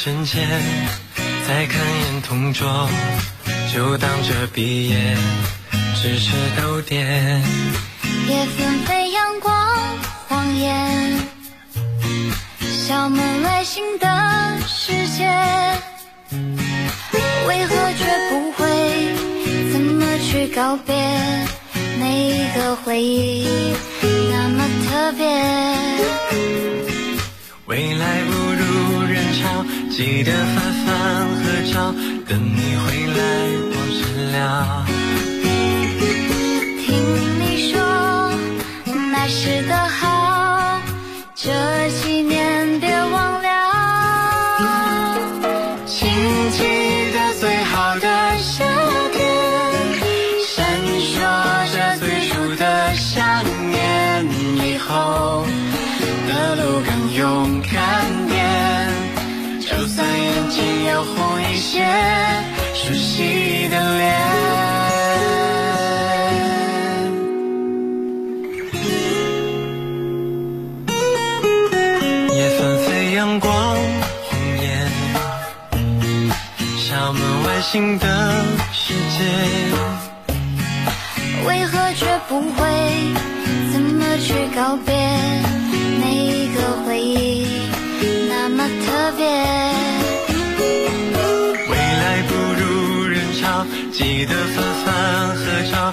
瞬间，再看眼同桌，就当这毕业只是逗点。夜纷飞阳光晃眼，校门外新的世界，为何却不会？怎么去告别？每一个回忆那么特别。未来不如，记得发饭合照，等你回来往事聊。些，熟悉的脸。夜纷飞，阳光红艳。校门外新的世界，为何却不会？怎么去告别？每一个回忆那么特别。记得分分合照，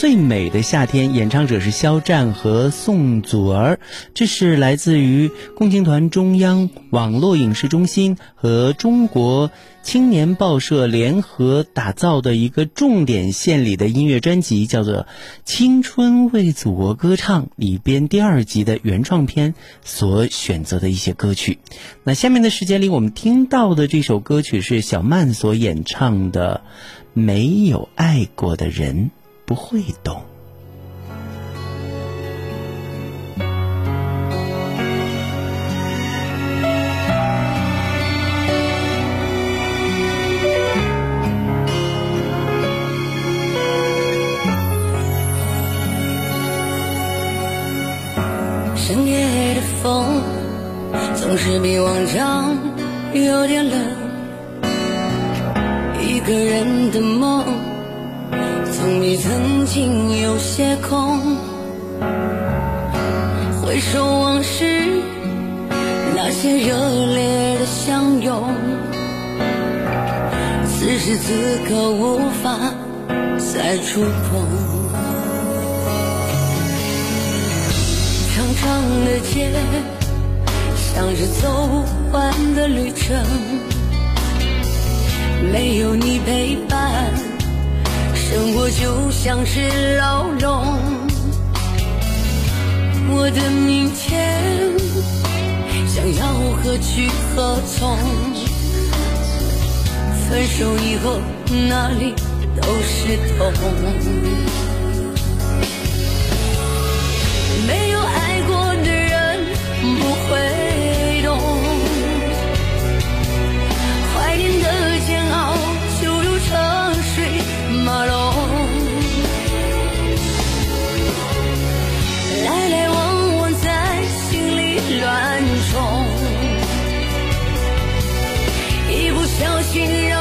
最美的夏天》，演唱者是肖战和宋祖儿。这是来自于共青团中央网络影视中心和中国青年报社联合打造的一个重点献礼的音乐专辑，叫做《青春为祖国歌唱》里边第二集的原创片所选择的一些歌曲。那下面的时间里，我们听到的这首歌曲是小曼所演唱的。没有爱过的人不会懂。深夜的风总是比往常有点冷，一个人的梦你曾经有些空。回首往事，那些热烈的相拥，此时此刻无法再触碰。长长的街，像是走不完的旅程。没有你陪伴，生活就像是牢笼。我的明天，想要何去何从？分手以后，哪里都是痛。没有里乱冲，一不小心让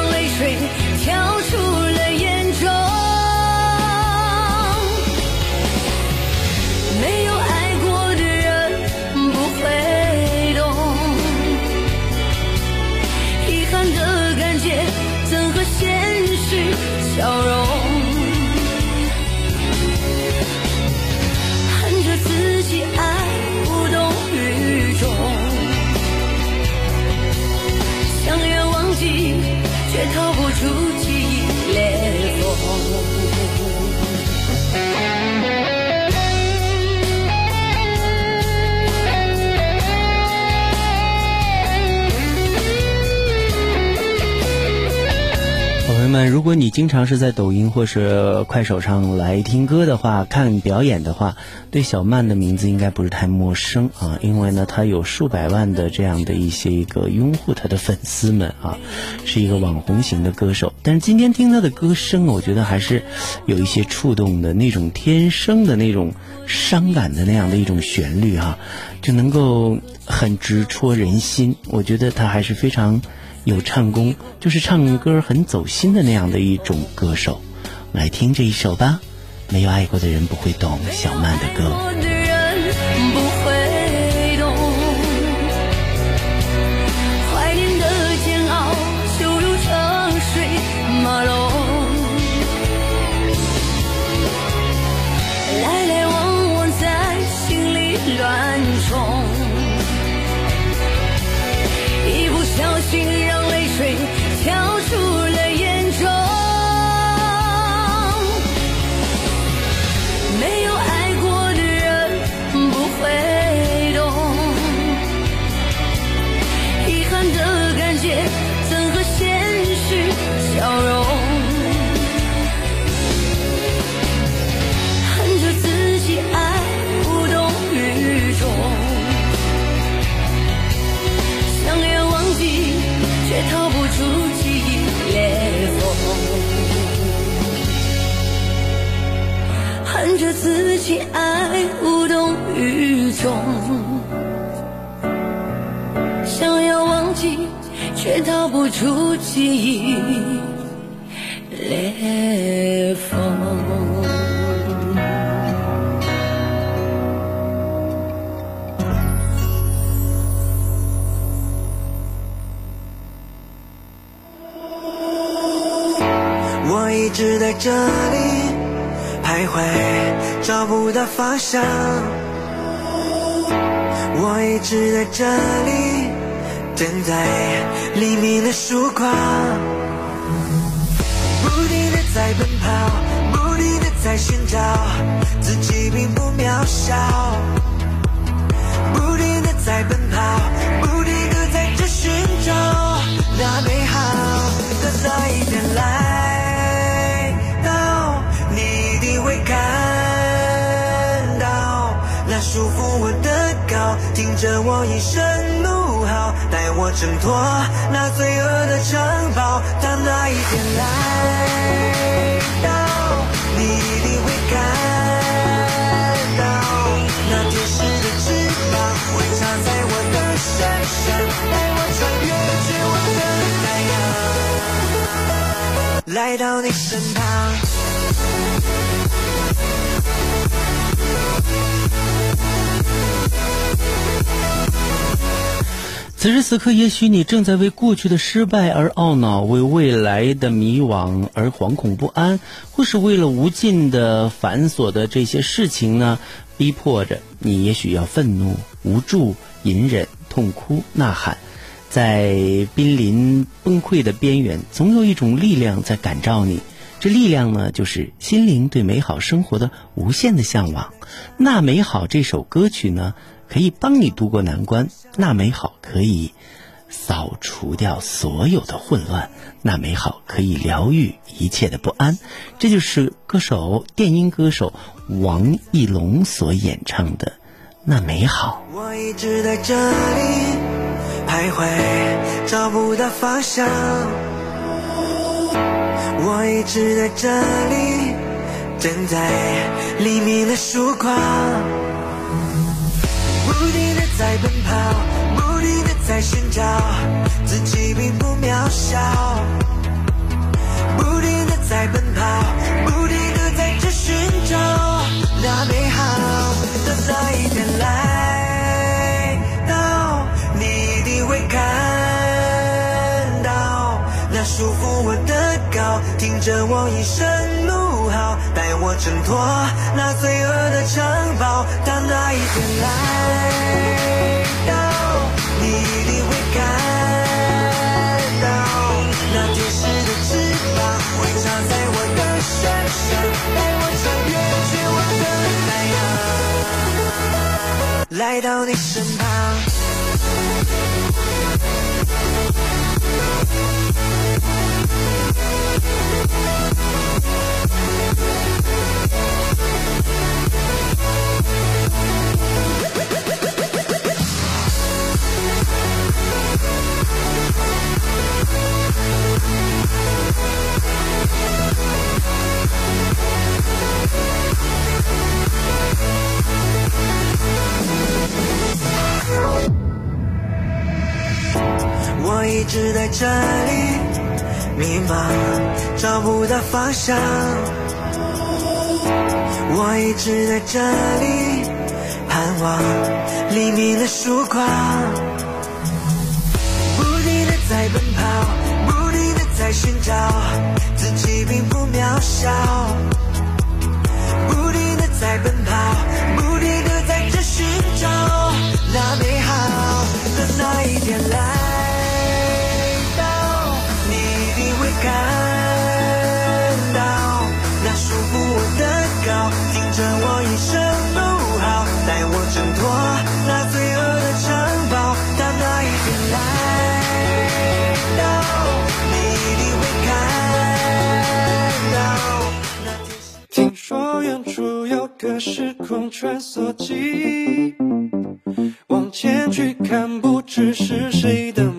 如果你经常是在抖音或是快手上来听歌的话、看表演的话，对小曼的名字应该不是太陌生啊，因为呢，她有数百万的这样的一些一个拥护她的粉丝们啊，是一个网红型的歌手。但是今天听她的歌声，我觉得还是有一些触动的那种天生的那种伤感的那样的一种旋律哈、就能够很直戳人心。我觉得她还是非常。有唱功，就是唱歌很走心的那样的一种歌手。来听这一首吧，《没有爱过的人不会懂》小曼的歌。着自己爱无动于衷，想要忘记，却逃不出记忆裂缝。我一直在这里徘徊，找不到方向。我一直在这里等待黎明的曙光，不停的在奔跑，不停的在寻找自己并不渺小，不停的在奔跑，不停的在这寻找那美好的那一天来到，你一定会看束缚我的高，听着我一声怒号，带我挣脱那罪恶的城堡。当那一天来到，你一定会看到那天使的翅膀会插在我的身上，带我穿越绝望的海洋，来到你身旁。此时此刻，也许你正在为过去的失败而懊恼，为未来的迷惘而惶恐不安，或是为了无尽的繁琐的这些事情呢，逼迫着你，也许要愤怒、无助、隐忍、痛哭、呐喊，在濒临崩溃的边缘，总有一种力量在感召你。这力量呢，就是心灵对美好生活的无限的向往。那美好这首歌曲呢，可以帮你度过难关。那美好可以扫除掉所有的混乱。那美好可以疗愈一切的不安。这就是歌手电音歌手王艺龙所演唱的《那美好》。我一直在这里徘徊，找不到方向。我一直在这里等待黎明的曙光，不停的在奔跑，不停的在寻找自己并不渺小，不停的在奔跑，听着我一声怒号，带我挣脱那罪恶的城堡。当那一天来到，你一定会看到那天使的翅膀会插在我的身上，带我穿越绝望的海洋，来到你身旁。找不到方向。我一直在这里盼望黎明的曙光，不停的在奔跑，不停的在寻找自己并不渺小，时空穿梭机，往前去看，不知是谁的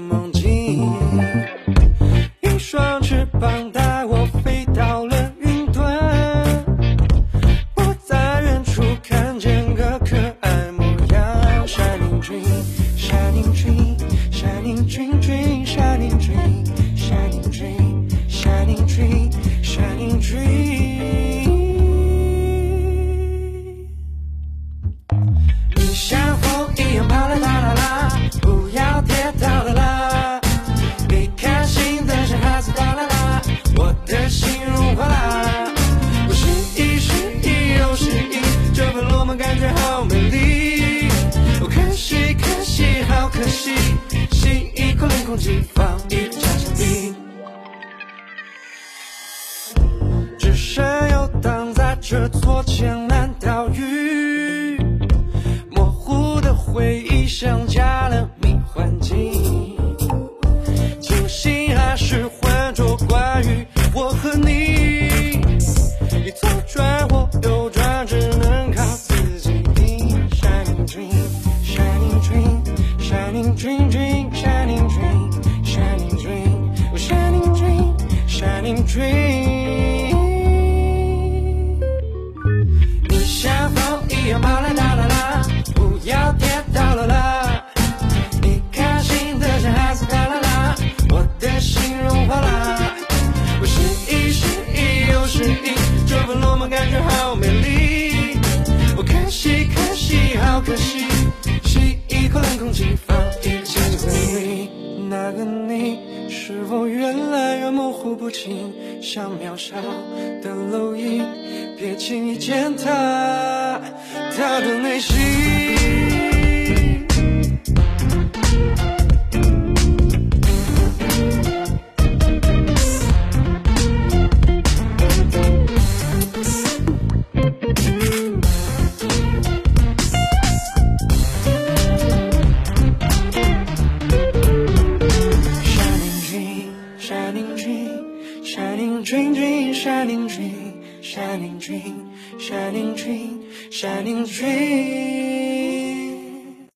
这座江南可惜，吸一口冷空气，放一起回忆。那个你是否越来越模糊不清，像渺小的蝼蚁？别轻易践踏，它他的内心。